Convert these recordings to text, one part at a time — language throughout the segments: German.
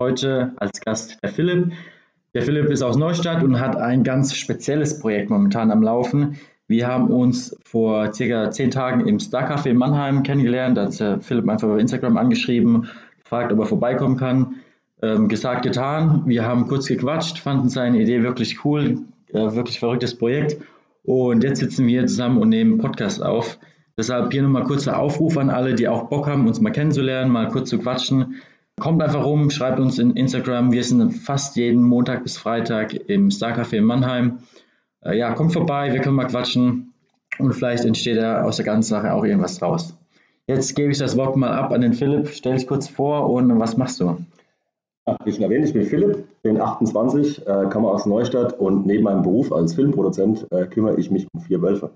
Heute als Gast der Philipp. Der Philipp ist aus Neustadt und hat ein ganz spezielles Projekt momentan am Laufen. Wir haben uns vor circa zehn Tagen im Star Café in Mannheim kennengelernt. Da hat der Philipp einfach über Instagram angeschrieben, gefragt, ob er vorbeikommen kann. Ähm, gesagt, getan. Wir haben kurz gequatscht, fanden seine Idee wirklich cool, äh, wirklich verrücktes Projekt. Und jetzt sitzen wir zusammen und nehmen Podcast auf. Deshalb hier nochmal kurzer Aufruf an alle, die auch Bock haben, uns mal kennenzulernen, mal kurz zu quatschen. Kommt einfach rum, schreibt uns in Instagram. Wir sind fast jeden Montag bis Freitag im Star Café in Mannheim. Äh, ja, kommt vorbei, wir können mal quatschen und vielleicht entsteht da aus der ganzen Sache auch irgendwas draus. Jetzt gebe ich das Wort mal ab an den Philipp. Stell dich kurz vor und was machst du? wie schon erwähnt, ich bin Philipp, bin 28, äh, komme aus Neustadt und neben meinem Beruf als Filmproduzent äh, kümmere ich mich um vier Wölfe.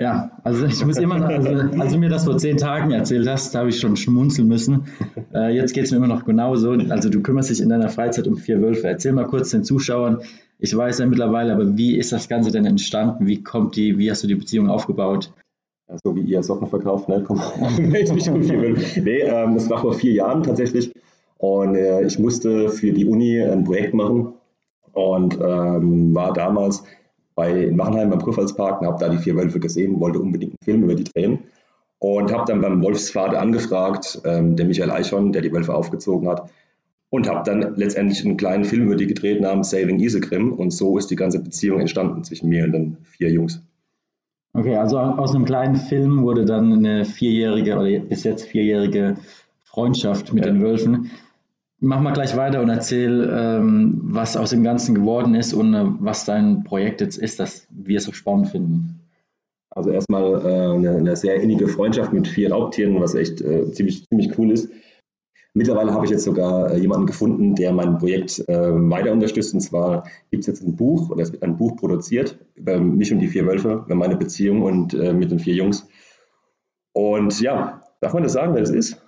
Ja, also ich muss immer noch, also, als du mir das vor zehn Tagen erzählt hast, habe ich schon schmunzeln müssen. Äh, jetzt geht es mir immer noch genauso. Also du kümmerst dich in deiner Freizeit um vier Wölfe. Erzähl mal kurz den Zuschauern, ich weiß ja mittlerweile, aber wie ist das Ganze denn entstanden? Wie kommt die, wie hast du die Beziehung aufgebaut? So wie ihr Socken verkauft, ne? Komm, melde mich um vier Wölfe. Nee, ähm, das war vor vier Jahren tatsächlich. Und äh, ich musste für die Uni ein Projekt machen und ähm, war damals bei in Wachenheim am Prüfalspark und habe da die vier Wölfe gesehen, wollte unbedingt einen Film über die drehen und habe dann beim Wolfspfad angefragt, ähm, der Michael Eichhorn, der die Wölfe aufgezogen hat, und habe dann letztendlich einen kleinen Film über die gedreht namens Saving Isegrim und so ist die ganze Beziehung entstanden zwischen mir und den vier Jungs. Okay, also aus einem kleinen Film wurde dann eine vierjährige oder bis jetzt vierjährige Freundschaft mit ja. den Wölfen mach mal gleich weiter und erzähl, ähm, was aus dem Ganzen geworden ist und äh, was dein Projekt jetzt ist, das wir so spannend finden. Also erstmal äh, eine, eine, sehr innige Freundschaft mit vier Raubtieren, was echt äh, ziemlich, ziemlich cool ist. Mittlerweile habe ich jetzt sogar äh, jemanden gefunden, der mein Projekt äh, weiter unterstützt. Und zwar gibt es jetzt ein Buch, oder es wird ein Buch produziert über mich und die vier Wölfe, über meine Beziehung und äh, mit den vier Jungs. Und ja, darf man das sagen, wer das ist?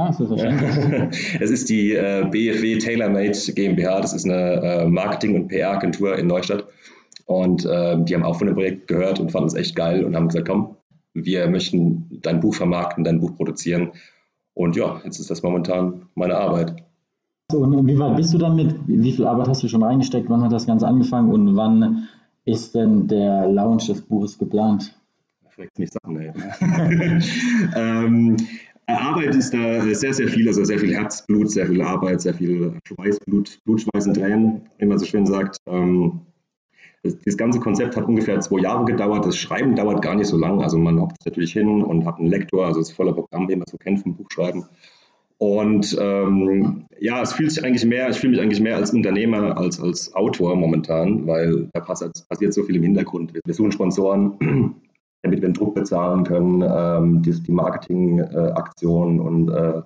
Ah, es ist die äh, BFW TaylorMade GmbH. Das ist eine äh, Marketing- und PR-Agentur in Neustadt. Und äh, die haben auch von dem Projekt gehört und fanden es echt geil und haben gesagt, komm, wir möchten dein Buch vermarkten, dein Buch produzieren. Und ja, jetzt ist das momentan meine Arbeit. So, und wie weit bist du damit? Wie viel Arbeit hast du schon reingesteckt? Wann hat das Ganze angefangen und wann ist denn der Launch des Buches geplant? Vielleicht nicht sagen, ey. ähm, Arbeit ist da sehr, sehr viel, also sehr viel Herzblut, sehr viel Arbeit, sehr viel Schweiß, Blut, Blutschweiß und Tränen, wie man so schön sagt. Ähm, das ganze Konzept hat ungefähr zwei Jahre gedauert. Das Schreiben dauert gar nicht so lang. Also man hockt natürlich hin und hat einen Lektor, also das volle Programm, wie man so kennt vom Buchschreiben. Und ähm, ja, es fühlt sich eigentlich mehr, ich fühle mich eigentlich mehr als Unternehmer als als Autor momentan, weil da passiert, passiert so viel im Hintergrund. Wir suchen Sponsoren, damit wir den Druck bezahlen können, ähm, die, die Marketingaktionen äh, und äh,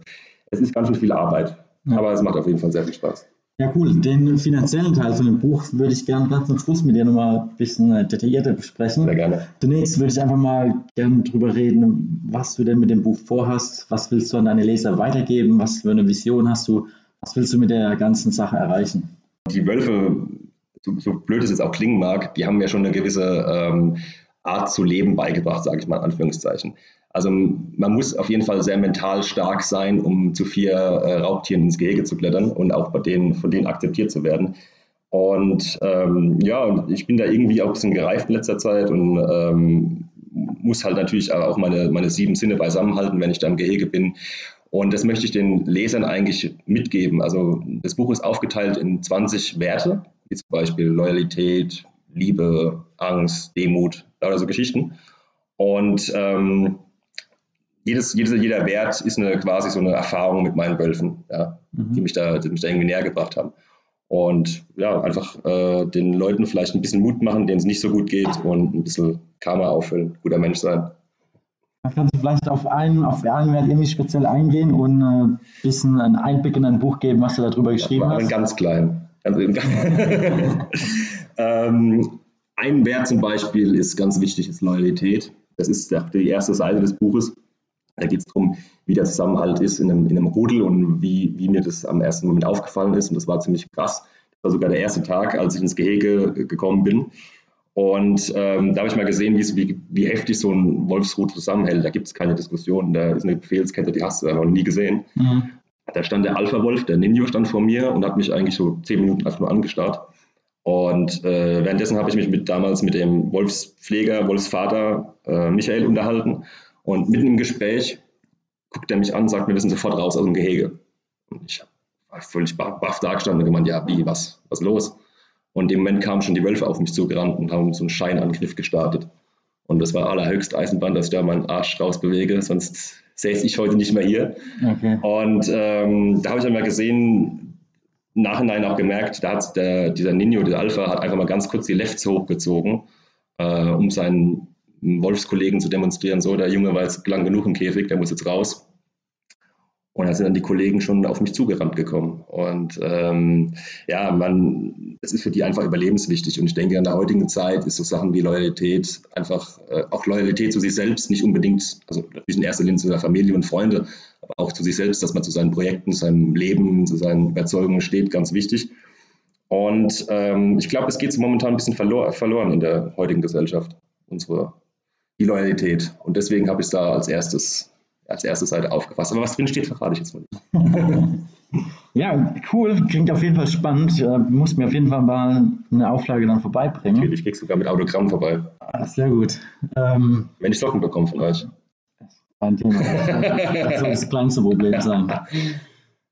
es ist ganz schön viel Arbeit. Ja. Aber es macht auf jeden Fall sehr viel Spaß. Ja, cool. Den finanziellen Teil von dem Buch würde ich gerne ganz zum Schluss mit dir nochmal ein bisschen äh, detaillierter besprechen. Sehr gerne. Zunächst würde ich einfach mal gerne darüber reden, was du denn mit dem Buch vorhast. Was willst du an deine Leser weitergeben? Was für eine Vision hast du? Was willst du mit der ganzen Sache erreichen? Die Wölfe, so, so blöd es jetzt auch klingen mag, die haben ja schon eine gewisse ähm, Art zu leben beigebracht, sage ich mal in Anführungszeichen. Also man muss auf jeden Fall sehr mental stark sein, um zu vier äh, Raubtieren ins Gehege zu klettern und auch bei denen, von denen akzeptiert zu werden. Und ähm, ja, ich bin da irgendwie auch ein bisschen gereift in letzter Zeit und ähm, muss halt natürlich auch meine, meine sieben Sinne beisammenhalten, wenn ich da im Gehege bin. Und das möchte ich den Lesern eigentlich mitgeben. Also das Buch ist aufgeteilt in 20 Werte, wie zum Beispiel Loyalität, Liebe, Angst, Demut, lauter so Geschichten. Und ähm, jedes, jedes, jeder Wert ist eine, quasi so eine Erfahrung mit meinen Wölfen, ja, mhm. die, mich da, die mich da irgendwie näher gebracht haben. Und ja, einfach äh, den Leuten vielleicht ein bisschen Mut machen, denen es nicht so gut geht und ein bisschen Karma auffüllen, guter Mensch sein. Dann kannst du vielleicht auf einen, auf einen Wert irgendwie speziell eingehen und ein äh, bisschen einen Einblick in dein Buch geben, was du darüber geschrieben ja, hast? Ganz klein. Ganz, ähm, ein Wert zum Beispiel ist ganz wichtig, ist Loyalität. Das ist die erste Seite des Buches. Da geht es darum, wie der Zusammenhalt ist in einem, in einem Rudel und wie, wie mir das am ersten Moment aufgefallen ist. Und das war ziemlich krass. Das war sogar der erste Tag, als ich ins Gehege gekommen bin. Und ähm, da habe ich mal gesehen, wie, wie heftig so ein Wolfsrudel zusammenhält. Da gibt es keine Diskussion. Da ist eine Befehlskette, die hast du noch nie gesehen. Mhm. Da stand der Alpha-Wolf, der Ninjo stand vor mir und hat mich eigentlich so zehn Minuten einfach nur angestarrt. Und äh, währenddessen habe ich mich mit, damals mit dem Wolfspfleger, Wolfsvater äh, Michael unterhalten. Und mitten im Gespräch guckt er mich an, sagt, wir müssen sofort raus aus dem Gehege. Und ich war völlig baff da gestanden und gemeint, ja, wie, was, was los? Und im Moment kamen schon die Wölfe auf mich zugerannt und haben so einen Scheinangriff gestartet. Und das war allerhöchst Eisenbahn, dass ich da meinen Arsch rausbewege, sonst säße ich heute nicht mehr hier. Okay. Und ähm, da habe ich einmal gesehen, im Nachhinein auch gemerkt, da hat der, dieser Nino, der Alpha, hat einfach mal ganz kurz die Lefts hochgezogen, äh, um seinen Wolfskollegen zu demonstrieren, so, der Junge war jetzt lang genug im Käfig, der muss jetzt raus. Und da sind dann die Kollegen schon auf mich zugerannt gekommen. Und ähm, ja, man, es ist für die einfach überlebenswichtig. Und ich denke, in der heutigen Zeit ist so Sachen wie Loyalität einfach, äh, auch Loyalität zu sich selbst, nicht unbedingt, also natürlich in erster Linie zu der Familie und Freunde, aber auch zu sich selbst, dass man zu seinen Projekten, seinem Leben, zu seinen Überzeugungen steht, ganz wichtig. Und ähm, ich glaube, es geht so momentan ein bisschen verlor verloren in der heutigen Gesellschaft, unsere die Loyalität. Und deswegen habe ich es da als erstes als erste Seite aufgefasst. Aber was drin steht, verrate ich jetzt mal nicht. ja, cool. Klingt auf jeden Fall spannend. Ich äh, muss mir auf jeden Fall mal eine Auflage dann vorbeibringen. Natürlich kriegst du sogar mit Autogramm vorbei. Ah, sehr gut. Ähm, Wenn ich Socken bekomme von euch. Kein Thema. Das soll das kleinste Problem sein.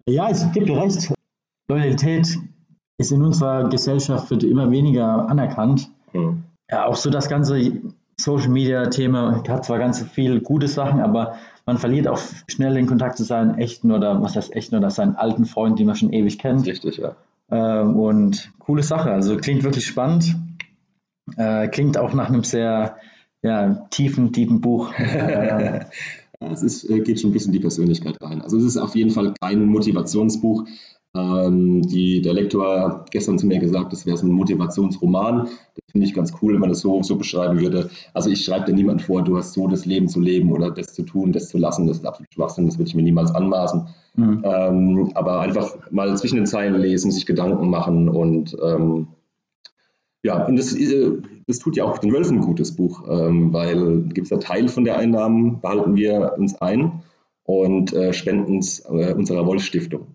Ja, ich gebe dir recht. Loyalität ist in unserer Gesellschaft wird immer weniger anerkannt. Hm. Ja, auch so das ganze Social Media Thema hat zwar ganz viele gute Sachen, aber man verliert auch schnell den Kontakt zu seinen echten oder was heißt echten oder seinen alten Freunden, die man schon ewig kennt. Richtig, ja. Ähm, und coole Sache. Also klingt wirklich spannend. Äh, klingt auch nach einem sehr ja, tiefen, tiefen Buch. es ist, äh, geht schon ein bisschen in die Persönlichkeit rein. Also es ist auf jeden Fall kein Motivationsbuch. Ähm, die, der Lektor hat gestern zu mir gesagt, das wäre so ein Motivationsroman. Das finde ich ganz cool, wenn man das so, so beschreiben würde. Also ich schreibe dir niemand vor, du hast so das Leben zu leben oder das zu tun, das zu lassen. Das ist absolut Schwachsinn, das würde ich mir niemals anmaßen. Mhm. Ähm, aber einfach mal zwischen den Zeilen lesen, sich Gedanken machen und ähm, ja, und das, äh, das tut ja auch den Wölfen ein gutes Buch, ähm, weil gibt es ja Teil von der Einnahmen, behalten wir uns ein und äh, spenden es äh, unserer Wolfstiftung.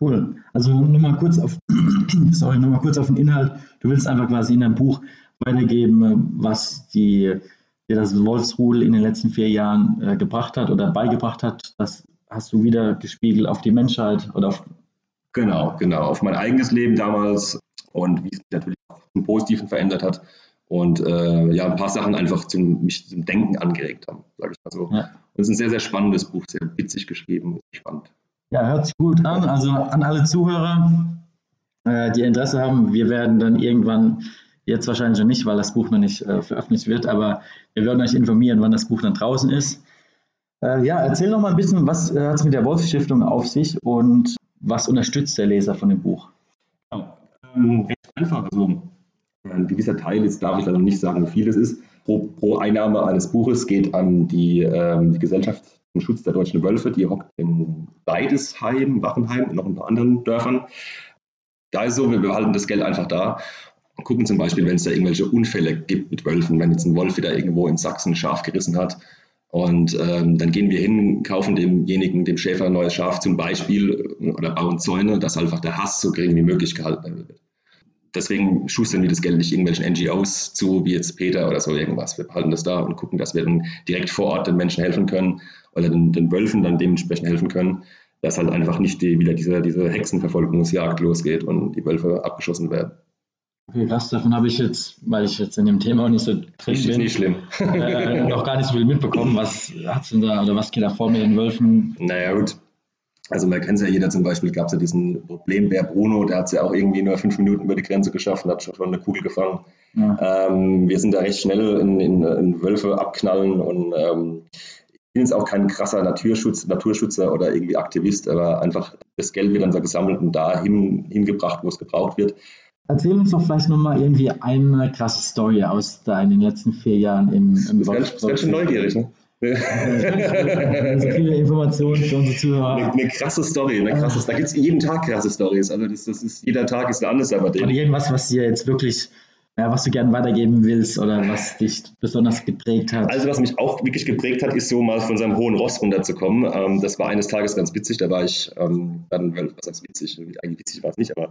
Cool. Also nochmal kurz auf, sorry, nochmal kurz auf den Inhalt. Du willst einfach quasi in deinem Buch weitergeben, was die, dir das Wolfsrudel in den letzten vier Jahren gebracht hat oder beigebracht hat. Das hast du wieder gespiegelt auf die Menschheit oder auf. Genau, genau. Auf mein eigenes Leben damals und wie es natürlich zum Positiven verändert hat. Und äh, ja, ein paar Sachen einfach zum, mich zum Denken angeregt haben, sage ich mal so. Ja. Und es ist ein sehr, sehr spannendes Buch, sehr witzig geschrieben, spannend. Ja, hört sich gut an. Also an alle Zuhörer, äh, die Interesse haben, wir werden dann irgendwann, jetzt wahrscheinlich noch nicht, weil das Buch noch nicht äh, veröffentlicht wird, aber wir werden euch informieren, wann das Buch dann draußen ist. Äh, ja, erzähl noch mal ein bisschen, was äh, hat es mit der Wolfsstiftung auf sich und was unterstützt der Leser von dem Buch? Ja, ähm, recht einfach. Also ein gewisser Teil, jetzt darf ich leider nicht sagen, wie viel es ist, pro, pro Einnahme eines Buches geht an die, ähm, die Gesellschaft zum Schutz der deutschen Wölfe, die hockt in Weidesheim, Wachenheim und noch ein paar anderen Dörfern. Da ist so, wir behalten das Geld einfach da und gucken zum Beispiel, wenn es da irgendwelche Unfälle gibt mit Wölfen, wenn jetzt ein Wolf wieder irgendwo in Sachsen ein Schaf gerissen hat. Und ähm, dann gehen wir hin, kaufen demjenigen, dem Schäfer ein neues Schaf zum Beispiel oder bauen Zäune, dass einfach der Hass so gering wie möglich gehalten wird deswegen schustern wir das Geld nicht irgendwelchen NGOs zu, wie jetzt Peter oder so irgendwas. Wir behalten das da und gucken, dass wir dann direkt vor Ort den Menschen helfen können oder den, den Wölfen dann dementsprechend helfen können, dass halt einfach nicht die, wieder diese, diese Hexenverfolgungsjagd losgeht und die Wölfe abgeschossen werden. Okay, krass, davon habe ich jetzt, weil ich jetzt in dem Thema auch nicht so drin bin, ist nicht schlimm. äh, noch gar nicht so viel mitbekommen. Was hat's denn da oder was geht da vor mit den Wölfen? Naja, gut. Also man kennt es ja jeder zum Beispiel, gab es ja diesen Problembär Bruno, der hat es ja auch irgendwie nur fünf Minuten über die Grenze geschafft und hat schon eine Kugel gefangen. Ja. Ähm, wir sind da recht schnell in, in, in Wölfe abknallen und ähm, ich bin jetzt auch kein krasser Naturschutz, Naturschützer oder irgendwie Aktivist, aber einfach das Geld wird dann so gesammelt und dahin hingebracht, wo es gebraucht wird. Erzähl uns doch vielleicht nochmal irgendwie eine krasse Story aus deinen letzten vier Jahren im, im Das ist ganz schön neugierig, ne? So viele Informationen für unsere Zuhörer. Eine, eine krasse Story, eine krasse, da gibt es jeden Tag krasse Stories. Also das, das ist, jeder Tag ist eine andere aber irgendwas, was dir jetzt wirklich ja, was du gerne weitergeben willst oder was dich besonders geprägt hat? Also was mich auch wirklich geprägt hat, ist so mal von seinem hohen Ross runterzukommen. Ähm, das war eines Tages ganz witzig, da war ich ähm, dann, was heißt witzig, eigentlich witzig war es nicht, aber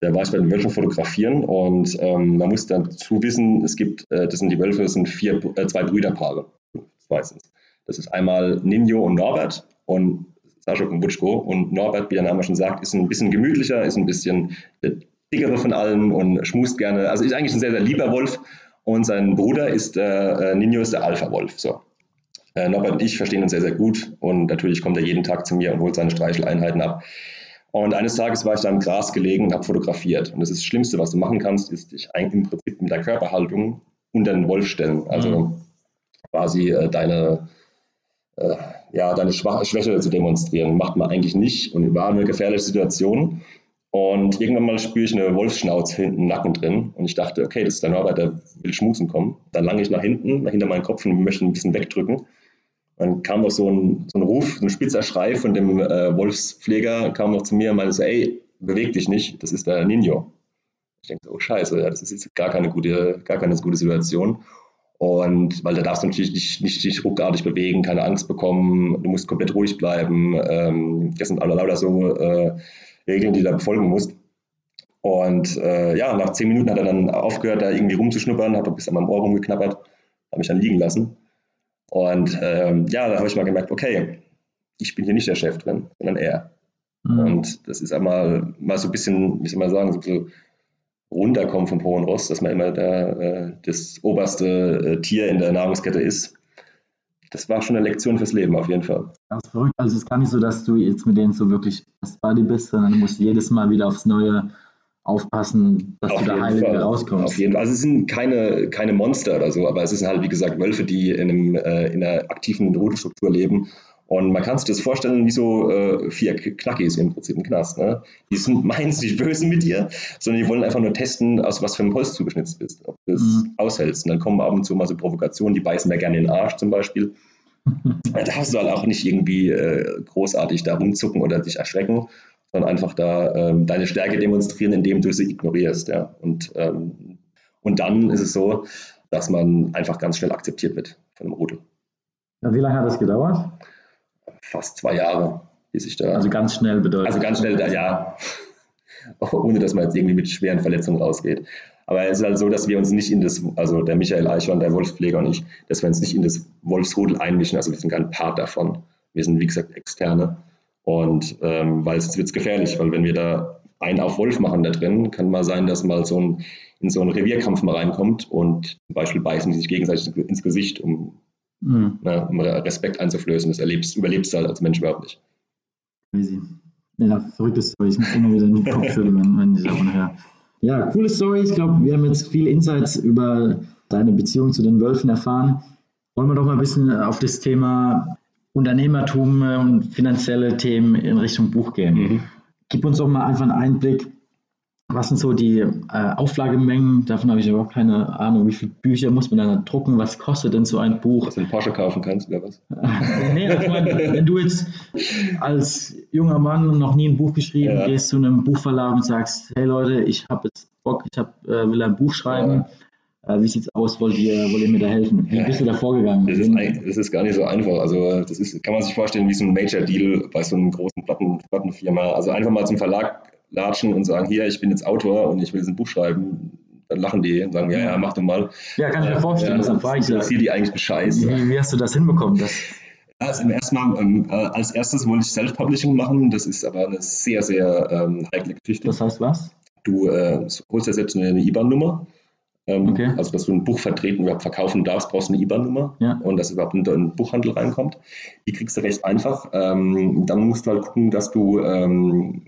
da war ich bei den Wölfen fotografieren und ähm, man muss dazu wissen, es gibt, äh, das sind die Wölfe, das sind vier, äh, zwei Brüderpaare, meistens. Das ist einmal Nino und Norbert und Sascha Wutschko und Norbert, wie der Name schon sagt, ist ein bisschen gemütlicher, ist ein bisschen dickere von allen und schmust gerne. Also ist eigentlich ein sehr, sehr lieber Wolf. Und sein Bruder ist äh, Nino ist der Alpha-Wolf. So. Äh, Norbert und ich verstehen uns sehr, sehr gut. Und natürlich kommt er jeden Tag zu mir und holt seine Streicheleinheiten ab. Und eines Tages war ich da im Gras gelegen und habe fotografiert. Und das, ist das Schlimmste, was du machen kannst, ist dich im Prinzip mit der Körperhaltung unter den Wolf stellen. Also mhm. Quasi äh, deine, äh, ja, deine Schwäche zu demonstrieren. Macht man eigentlich nicht und war eine gefährliche Situation. Und irgendwann mal spüre ich eine Wolfsschnauze hinten im Nacken drin. Und ich dachte, okay, das ist der Norbert, der will schmusen kommen. Dann lange ich nach hinten, hinter meinen Kopf und möchte ein bisschen wegdrücken. Dann kam noch so ein, so ein Ruf, so ein spitzer Schrei von dem äh, Wolfspfleger, kam noch zu mir und meinte so, ey, beweg dich nicht, das ist der Nino. Ich denke so, oh scheiße, ja, das ist jetzt gar keine gute, gar keine gute Situation. Und weil da darfst du natürlich nicht, nicht dich ruckartig bewegen, keine Angst bekommen, du musst komplett ruhig bleiben. Ähm, das sind alle lauter so äh, Regeln, die du da befolgen musst. Und äh, ja, nach zehn Minuten hat er dann aufgehört, da irgendwie rumzuschnuppern, hat ein bisschen an meinem Ohr rumgeknabbert, habe mich dann liegen lassen. Und ähm, ja, da habe ich mal gemerkt, okay, ich bin hier nicht der Chef drin, sondern er. Mhm. Und das ist einmal mal so ein bisschen, wie soll man sagen, so ein bisschen runterkommen vom hohen Ross, dass man immer der, äh, das oberste äh, Tier in der Nahrungskette ist das war schon eine Lektion fürs Leben auf jeden Fall. Das ist verrückt. Also es ist gar nicht so, dass du jetzt mit denen so wirklich das Buddy bist, sondern du musst jedes Mal wieder aufs Neue aufpassen, dass auf du da heil wieder rauskommst. Auf jeden Fall. Also es sind keine, keine Monster oder so, aber es sind halt, wie gesagt, Wölfe, die in, einem, äh, in einer aktiven Rudelstruktur leben und man kann sich das vorstellen wie so äh, vier Knackis im Prinzip im Knast. Ne? Die sind meins nicht böse mit dir, sondern die wollen einfach nur testen, aus was für einem Holz du geschnitzt bist, ob du es mhm. aushältst. Und dann kommen ab und zu mal so Provokationen, die beißen mir gerne in den Arsch zum Beispiel. da darfst du halt auch nicht irgendwie äh, großartig da rumzucken oder dich erschrecken, sondern einfach da ähm, deine Stärke demonstrieren, indem du sie ignorierst. Ja? Und, ähm, und dann ist es so, dass man einfach ganz schnell akzeptiert wird von einem Rudel. Ja, wie lange hat das gedauert? Fast zwei Jahre, bis ich da. Also ganz schnell bedeutet. Also ganz schnell da, ja. Ohne dass man jetzt irgendwie mit schweren Verletzungen rausgeht. Aber es ist halt so, dass wir uns nicht in das, also der Michael Eichhorn, der Wolfspfleger und ich, dass wir uns nicht in das Wolfsrudel einmischen. Also wir sind kein Part davon. Wir sind, wie gesagt, Externe. Und ähm, weil es wird gefährlich, weil wenn wir da einen auf Wolf machen da drin, kann mal sein, dass mal so ein, in so einen Revierkampf mal reinkommt und zum Beispiel beißen die sich gegenseitig ins Gesicht, um mhm. ne, um Respekt einzuflößen. Das erlebst, überlebst du halt als Mensch überhaupt nicht. Crazy. Ja, verrückte Story. Ich muss immer wieder in den Kopf schütteln, wenn, wenn ich davon höre. Ja, coole Story. Ich glaube, wir haben jetzt viele Insights über deine Beziehung zu den Wölfen erfahren. Wollen wir doch mal ein bisschen auf das Thema Unternehmertum und finanzielle Themen in Richtung Buch gehen. Mhm. Gib uns doch mal einfach einen Einblick, was sind so die äh, Auflagemengen? Davon habe ich überhaupt keine Ahnung. Wie viele Bücher muss man dann drucken? Was kostet denn so ein Buch? Dass du einen Porsche kaufen kannst oder was? nee, also mein, wenn du jetzt als junger Mann noch nie ein Buch geschrieben, ja. gehst zu einem Buchverlag und sagst, hey Leute, ich habe jetzt Bock, ich hab, äh, will ein Buch schreiben. Ja. Äh, wie sieht es aus? Wollt ihr, wollt ihr mir da helfen? Wie bist du da vorgegangen? Das ist, das ist, gar nicht so einfach. Also das ist, kann man sich vorstellen wie so ein Major-Deal bei so einer großen Platten, Plattenfirma. Also einfach mal zum Verlag latschen und sagen, hier, ich bin jetzt Autor und ich will jetzt ein Buch schreiben, dann lachen die und sagen, ja, ja, mach doch mal. Ja, kann ich mir vorstellen, ja, das frage ich interessiert die eigentlich Bescheid. Wie, wie, hast du das hinbekommen? Das also erstmal, ähm, äh, als erstes wollte ich Self-Publishing machen, das ist aber eine sehr, sehr ähm, heikle Geschichte. Das heißt was? Du äh, holst ja selbst eine IBAN-Nummer. Ähm, okay. Also, dass du ein Buch vertreten, überhaupt verkaufen darfst, brauchst du eine IBAN-Nummer ja. und dass überhaupt in den Buchhandel reinkommt. Die kriegst du recht einfach. Ähm, dann musst du halt gucken, dass du ähm,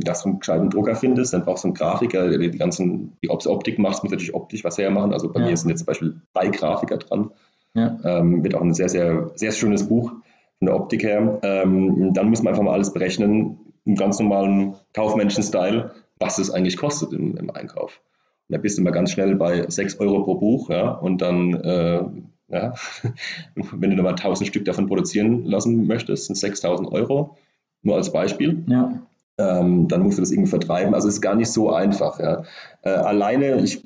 dass du einen gescheiten Drucker findest, dann brauchst du einen Grafiker, der die ganzen, die Optik macht, muss natürlich optisch was hermachen. Also bei ja. mir sind jetzt zum Beispiel drei Grafiker dran. Ja. Ähm, wird auch ein sehr, sehr, sehr schönes Buch von der Optik her. Ähm, dann muss man einfach mal alles berechnen, im ganz normalen kaufmännischen Style, was es eigentlich kostet im, im Einkauf. Und da bist du mal ganz schnell bei 6 Euro pro Buch, ja, und dann, äh, ja, wenn du nochmal 1000 Stück davon produzieren lassen möchtest, sind 6000 Euro, nur als Beispiel. Ja ähm, dann musst du das irgendwie vertreiben. Also es ist gar nicht so einfach. Ja. Äh, alleine, ich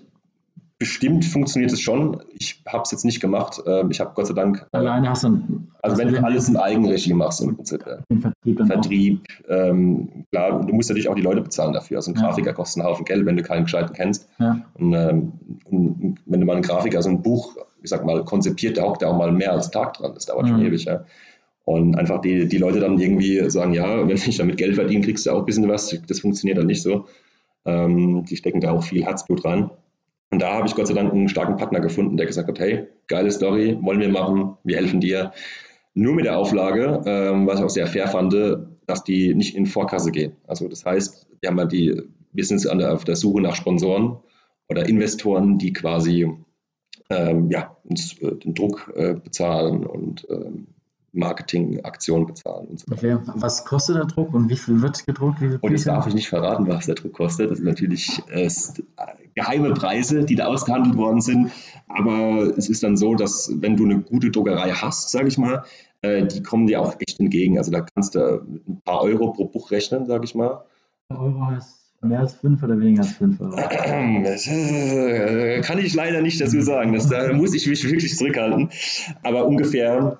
bestimmt funktioniert es schon. Ich habe es jetzt nicht gemacht. Ähm, ich habe Gott sei Dank. Äh, Alleine hast du. Also wenn du alles in Eigenregie machst im Prinzip. Den Vertrieb, dann Vertrieb ähm, klar, und du musst natürlich auch die Leute bezahlen dafür. Also ein ja. Grafiker kostet einen Haufen Geld, wenn du keinen gescheiten kennst. Ja. Und, ähm, und, wenn du mal einen Grafiker, so ein Buch, ich sag mal, konzipiert, der hockt da auch mal mehr als Tag dran. Das dauert mhm. schon ewig, ja. Und einfach die, die Leute dann irgendwie sagen, ja, wenn ich damit Geld verdiene, kriegst du auch ein bisschen was. Das funktioniert dann nicht so. Ähm, die stecken da auch viel Herzblut rein. Und da habe ich Gott sei Dank einen starken Partner gefunden, der gesagt hat, hey, geile Story, wollen wir machen, wir helfen dir. Nur mit der Auflage, ähm, was ich auch sehr fair fand, dass die nicht in Vorkasse gehen. Also das heißt, wir haben ja die, wir sind der, auf der Suche nach Sponsoren oder Investoren, die quasi ähm, ja, uns äh, den Druck äh, bezahlen und ähm, Marketingaktionen bezahlen und so Okay, was kostet der Druck und wie viel wird gedruckt? und das darf ich nicht verraten, was der Druck kostet. Das sind natürlich äh, geheime Preise, die da ausgehandelt worden sind. Aber es ist dann so, dass wenn du eine gute Druckerei hast, sage ich mal, äh, die kommen dir auch echt entgegen. Also da kannst du ein paar Euro pro Buch rechnen, sage ich mal. Euro heißt Mehr als fünf oder weniger als fünf Euro? Äh, kann ich leider nicht dazu sagen. Das, da muss ich mich wirklich zurückhalten. Aber ungefähr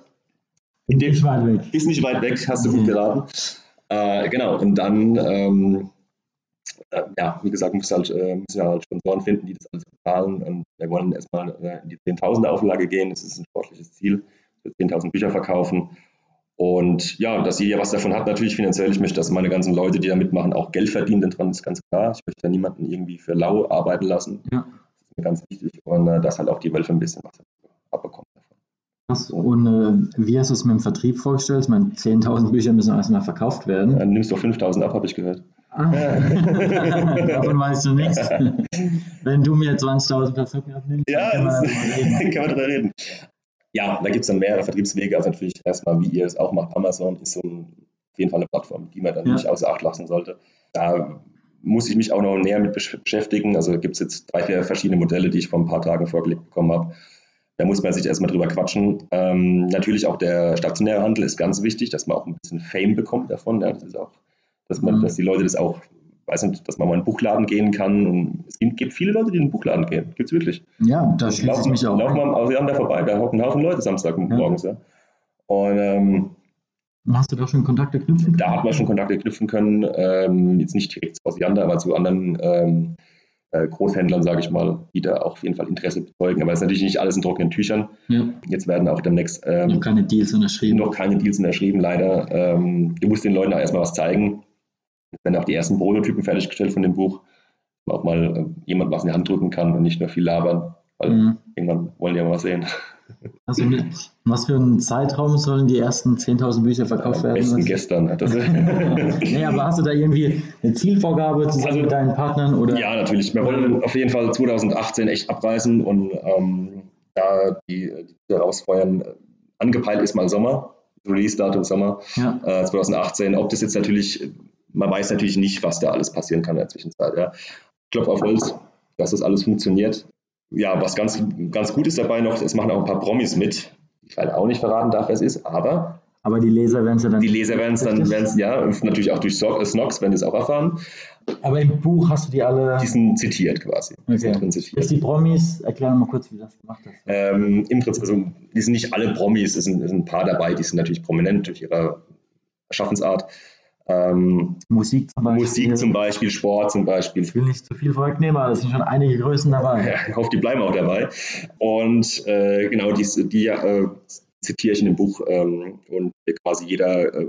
ist nicht weit weg. Ist nicht weit weg, hast du gut geraten. Äh, genau, und dann, ähm, äh, ja, wie gesagt, muss halt, äh, müssen wir halt Sponsoren finden, die das alles bezahlen. Und wir wollen erstmal äh, in die 10.000 Auflage gehen. Das ist ein sportliches Ziel. 10.000 Bücher verkaufen. Und ja, dass jeder was davon hat, natürlich finanziell. Ich möchte, dass meine ganzen Leute, die da mitmachen, auch Geld verdienen dran, ist ganz klar. Ich möchte ja niemanden irgendwie für lau arbeiten lassen. Ja. Das ist mir ganz wichtig. Und äh, dass halt auch die Wölfe ein bisschen was abbekommen. Und äh, wie hast du es mit dem Vertrieb vorgestellt? Ich meine, 10.000 Bücher müssen erstmal verkauft werden. Dann nimmst du 5.000 ab, habe ich gehört. Ah. Davon weißt du nichts. Wenn du mir 20.000 Verzocken abnimmst, ja, kann man, reden. kann man darüber reden. Ja, da gibt es dann mehrere Vertriebswege. Also natürlich erstmal, wie ihr es auch macht, Amazon ist so ein, auf jeden Fall eine Plattform, die man dann ja. nicht außer Acht lassen sollte. Da muss ich mich auch noch näher mit beschäftigen. Also gibt es jetzt drei, vier verschiedene Modelle, die ich vor ein paar Tagen vorgelegt bekommen habe. Da muss man sich erstmal drüber quatschen. Ähm, natürlich auch der stationäre Handel ist ganz wichtig, dass man auch ein bisschen Fame bekommt davon. Ja. Das ist auch, dass, man, mhm. dass die Leute das auch, weiß nicht, dass man mal in einen Buchladen gehen kann. Und es gibt viele Leute, die in den Buchladen gehen. Gibt es wirklich. Ja, da schließe ich mich auch. Laufen mal am Ausland da vorbei, da hocken ein Haufen Leute Samstagmorgens. Ja. ja. Und ähm, Hast du da schon Kontakte knüpfen können? Da hat man schon Kontakte knüpfen können. Ähm, jetzt nicht direkt zu Osiander, aber zu anderen ähm, äh, Großhändlern, sage ich mal, die da auch auf jeden Fall Interesse bezeugen. Aber es ist natürlich nicht alles in trockenen Tüchern. Ja. Jetzt werden auch demnächst ähm, noch keine Deals unterschrieben. Noch keine Deals unterschrieben, leider. Ähm, du musst den Leuten auch erstmal was zeigen. Es werden auch die ersten Prototypen fertiggestellt von dem Buch. Auch mal äh, jemand was in die Hand drücken kann und nicht nur viel labern. Weil mhm. irgendwann wollen die ja mal was sehen. Also was für einen Zeitraum sollen die ersten 10.000 Bücher verkauft werden? Am besten gestern. nee, aber hast du da irgendwie eine Zielvorgabe zusammen also, mit deinen Partnern? Oder? Ja, natürlich. Wir wollen auf jeden Fall 2018 echt abreißen und ähm, da die, die rausfeuern. Angepeilt ist mal Sommer, Release-Datum Sommer ja. äh, 2018. Ob das jetzt natürlich, man weiß natürlich nicht, was da alles passieren kann in der Zwischenzeit. Ja. Klopf auf Holz, dass das alles funktioniert ja, was ganz, ganz gut ist dabei noch, es machen auch ein paar Promis mit. Ich leider auch nicht verraten darf, wer es ist, aber. Aber die Leser werden es ja dann. Die Leser werden es dann, werden's, ja, natürlich auch durch Snox, wenn es auch erfahren. Aber im Buch hast du die alle. Die sind zitiert quasi. Okay. Sind drin zitiert. Jetzt die Promis, erklär mal kurz, wie das gemacht ist. Ähm, Im Prinzip, also, die sind nicht alle Promis, es sind, es sind ein paar dabei, die sind natürlich prominent durch ihre Schaffensart. Ähm, Musik zum Beispiel. Musik zum Beispiel, Sport zum Beispiel. Ich will nicht zu viel vorwegnehmen, aber es sind schon einige Größen dabei. Ja, ich hoffe, die bleiben auch dabei. Und äh, genau, die, die äh, zitiere ich in dem Buch ähm, und quasi jeder, äh,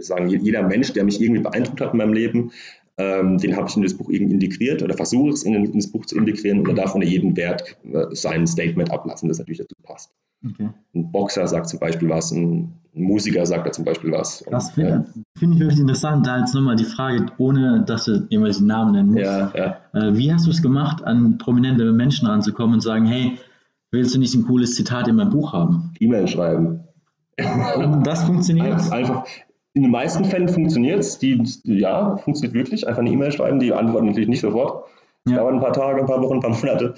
sagen, jeder Mensch, der mich irgendwie beeindruckt hat in meinem Leben, ähm, den habe ich in das Buch irgendwie integriert oder versuche es in, in, das Buch zu integrieren und er darf unter jedem Wert äh, sein Statement ablassen, das natürlich dazu passt. Okay. Ein Boxer sagt zum Beispiel was, ein, Musiker sagt da zum Beispiel was. Das finde find ich wirklich interessant. Da jetzt nochmal die Frage, ohne dass du irgendwelche Namen nennen musst. Ja, ja. Äh, wie hast du es gemacht, an prominente Menschen ranzukommen und sagen, hey, willst du nicht ein cooles Zitat in meinem Buch haben? E-Mail schreiben. Und das funktioniert? Einfach, in den meisten Fällen funktioniert es. Die, ja, funktioniert wirklich. Einfach eine E-Mail schreiben, die antworten natürlich nicht sofort. Ja. dauert ein paar Tage, ein paar Wochen, ein paar Monate.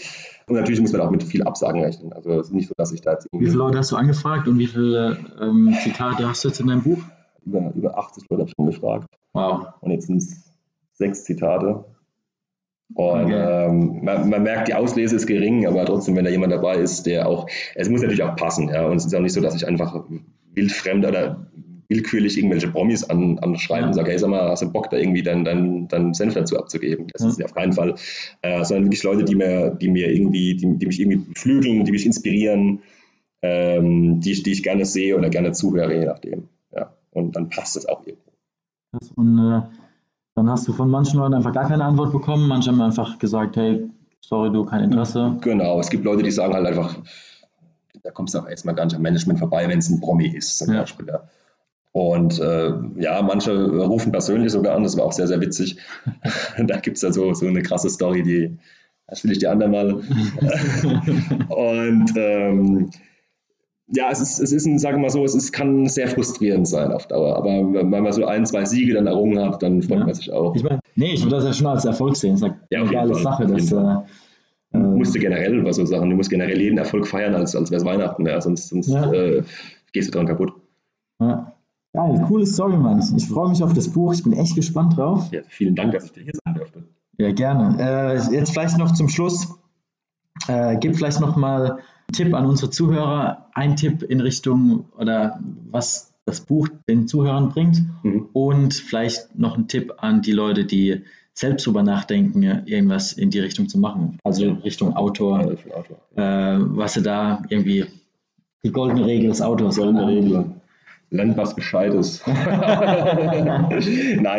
Und natürlich muss man auch mit viel Absagen rechnen. Also es ist nicht so, dass ich da jetzt Wie viele Leute hast du angefragt und wie viele ähm, Zitate hast du jetzt in deinem Buch? Über, über 80 Leute habe ich schon gefragt. Wow. Und jetzt sind es sechs Zitate. Und okay. ähm, man, man, merkt, die Auslese ist gering, aber trotzdem, wenn da jemand dabei ist, der auch, es muss natürlich auch passen, ja. Und es ist auch nicht so, dass ich einfach wildfremd oder willkürlich irgendwelche Promis an, anschreiben ja. und sage, hey, sag mal, hast du Bock, da irgendwie deinen dein, dein Senf dazu abzugeben? Das ja. ist auf keinen Fall. Äh, sondern wirklich Leute, die mir, die mir irgendwie, die, die mich irgendwie flügeln, die mich inspirieren, ähm, die, die ich gerne sehe oder gerne zuhöre, je nachdem. Ja. Und dann passt das auch irgendwo. Und äh, dann hast du von manchen Leuten einfach gar keine Antwort bekommen. Manche haben einfach gesagt, hey, sorry, du, kein Interesse. Genau, es gibt Leute, die sagen halt einfach, da kommst du auch erstmal gar nicht am Management vorbei, wenn es ein Promi ist, zum ja. Beispiel. Ja. Und äh, ja, manche rufen persönlich sogar an, das war auch sehr, sehr witzig. da gibt es ja so, so eine krasse Story, die erzähle ich dir andermal. und ähm, ja, es ist, es ist ein, sagen wir mal so, es ist, kann sehr frustrierend sein auf Dauer. Aber wenn man so ein, zwei Siege dann errungen hat, dann freut ja. man sich auch. Ich meine, nee, ich würde das ja schon als Erfolg sehen. Das ist ja, eine geile Sache. Dass, äh, du musst du generell über so Sachen, du musst generell jeden Erfolg feiern, als, als wäre es Weihnachten. Ja, sonst sonst ja. Äh, gehst du dran kaputt. Geil, coole Story, Mann. Ich freue mich auf das Buch. Ich bin echt gespannt drauf. Ja, vielen Dank, dass ich dir hier sein durfte. Ja, gerne. Äh, jetzt vielleicht noch zum Schluss. Äh, gib vielleicht noch mal einen Tipp an unsere Zuhörer. Ein Tipp in Richtung oder was das Buch den Zuhörern bringt. Mhm. Und vielleicht noch ein Tipp an die Leute, die selbst drüber nachdenken, irgendwas in die Richtung zu machen. Also Richtung Autor. Ja, Autor. Äh, was sie da irgendwie die goldene Regel des Autors. Goldene Regel lernt was Gescheites. Nein,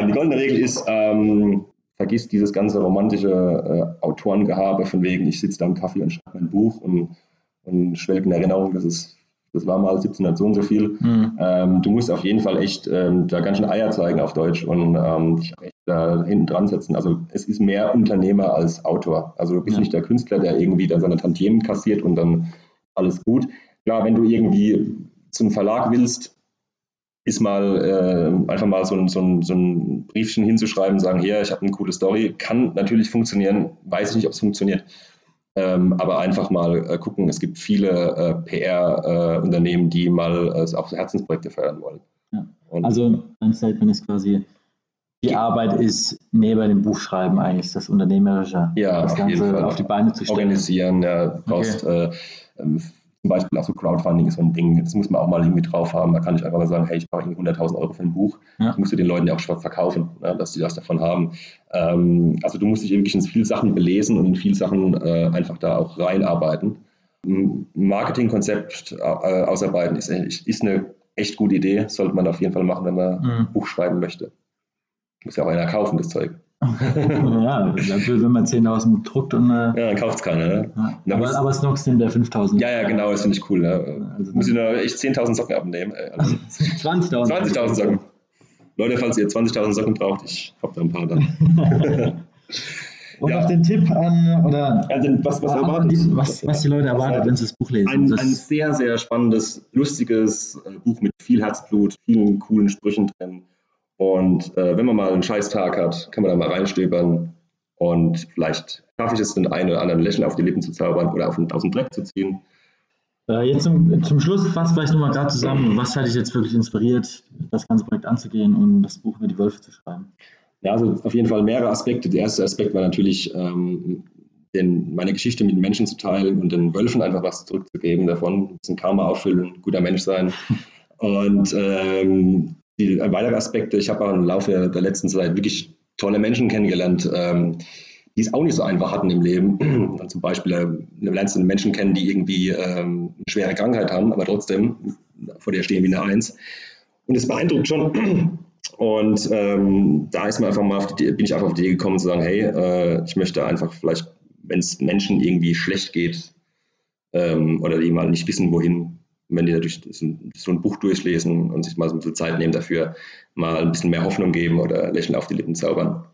die goldene Regel ist, ähm, vergiss dieses ganze romantische äh, Autorengehabe von wegen, ich sitze da im Kaffee und schreibe mein Buch und, und schwelge in Erinnerung, das ist das war mal 1700 so und so viel. Mhm. Ähm, du musst auf jeden Fall echt ähm, da ganz schön Eier zeigen auf Deutsch und ähm, dich echt da hinten dran setzen. Also es ist mehr Unternehmer als Autor. Also du bist ja. nicht der Künstler, der irgendwie dann seine Tantiemen kassiert und dann alles gut. Klar, wenn du irgendwie zum Verlag willst, ist mal äh, einfach mal so ein, so, ein, so ein Briefchen hinzuschreiben, sagen, hier, ich habe eine coole Story, kann natürlich funktionieren, weiß ich nicht, ob es funktioniert. Ähm, aber einfach mal äh, gucken, es gibt viele äh, PR-Unternehmen, die mal äh, auch Herzensprojekte fördern wollen. Ja. also ein Statement ist quasi, die Arbeit ist neben dem Buchschreiben eigentlich das Unternehmerische, ja, das Ganze auf die Beine zu stellen. Organisieren, ja, brauchst okay. Äh, zum Beispiel auch so Crowdfunding ist so ein Ding, das muss man auch mal irgendwie drauf haben. Da kann ich einfach mal sagen, hey, ich brauche 100.000 Euro für ein Buch. Ja. Musst du den Leuten ja auch schon verkaufen, ne, dass die das davon haben. Ähm, also du musst dich wirklich in viele Sachen belesen und in viele Sachen äh, einfach da auch reinarbeiten. Ein Marketingkonzept äh, ausarbeiten ist, ist eine echt gute Idee, sollte man auf jeden Fall machen, wenn man mhm. ein Buch schreiben möchte. Muss ja auch einer kaufen, das Zeug. ja, wenn man 10.000 druckt und. Äh, ja, dann kauft es keiner. Ne? Ja, aber, aber Snox nimmt der 5.000. Ja, ja, genau, das finde ich cool. Ne? Also Muss ich nur echt 10.000 Socken abnehmen. Also 20.000. 20.000 Socken. Leute, falls ihr 20.000 Socken braucht, ich habe da ein paar dann. Und ja. noch den Tipp an, oder also, was, was, erwartet, die, was, was die Leute erwartet, wenn sie das Buch lesen. Ein, ein sehr, sehr spannendes, lustiges äh, Buch mit viel Herzblut, vielen coolen Sprüchen drin und äh, wenn man mal einen scheiß Tag hat, kann man da mal reinstöbern und vielleicht schaffe ich es, den einen oder anderen Lächeln auf die Lippen zu zaubern oder auf, aus dem Dreck zu ziehen. Äh, jetzt zum, zum Schluss fass vielleicht nochmal gerade zusammen, was hat dich jetzt wirklich inspiriert, das ganze Projekt anzugehen und das Buch über die Wölfe zu schreiben? Ja, also auf jeden Fall mehrere Aspekte. Der erste Aspekt war natürlich, ähm, den, meine Geschichte mit den Menschen zu teilen und den Wölfen einfach was zurückzugeben davon, ein bisschen Karma auffüllen, guter Mensch sein. Und ähm, die, ein weiterer Aspekt, ich habe im Laufe der letzten Zeit wirklich tolle Menschen kennengelernt, ähm, die es auch nicht so einfach hatten im Leben. Zum Beispiel äh, lernst du Menschen kennen, die irgendwie ähm, eine schwere Krankheit haben, aber trotzdem vor dir stehen wie eine Eins. Und es beeindruckt schon. Und ähm, da ist mir einfach mal die, bin ich einfach auf die Idee gekommen zu sagen, hey, äh, ich möchte einfach vielleicht, wenn es Menschen irgendwie schlecht geht ähm, oder die mal nicht wissen, wohin, wenn die natürlich so ein Buch durchlesen und sich mal so ein bisschen Zeit nehmen dafür, mal ein bisschen mehr Hoffnung geben oder Lächeln auf die Lippen zaubern.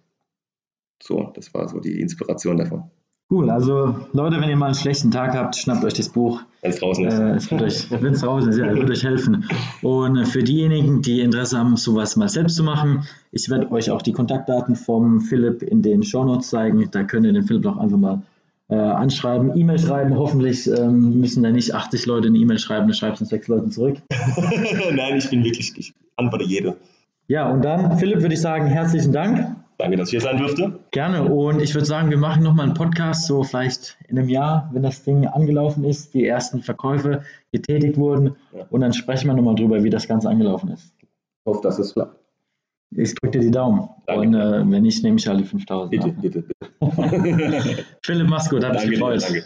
So, das war so die Inspiration davon. Cool, also Leute, wenn ihr mal einen schlechten Tag habt, schnappt euch das Buch. Wenn es draußen ist. Äh, es wird euch, wenn es draußen ist, ja, es wird euch helfen. Und für diejenigen, die Interesse haben, sowas mal selbst zu machen, ich werde euch auch die Kontaktdaten vom Philipp in den Shownotes zeigen. Da könnt ihr den Philipp auch einfach mal äh, anschreiben, E-Mail schreiben. Hoffentlich ähm, müssen da nicht 80 Leute eine E-Mail schreiben, du schreibst uns sechs Leuten zurück. Nein, ich bin wirklich, ich antworte jede. Ja, und dann, Philipp, würde ich sagen, herzlichen Dank. Danke, dass ich hier sein durfte. Gerne. Und ich würde sagen, wir machen nochmal einen Podcast, so vielleicht in einem Jahr, wenn das Ding angelaufen ist, die ersten Verkäufe getätigt wurden. Ja. Und dann sprechen wir nochmal drüber, wie das Ganze angelaufen ist. Ich hoffe, dass es klappt. Ich drücke dir die Daumen. Danke. Und äh, wenn nicht, nehme ich alle 5000. Bitte, bitte, bitte. Philipp, mach's gut, hat mich gefreut. Danke.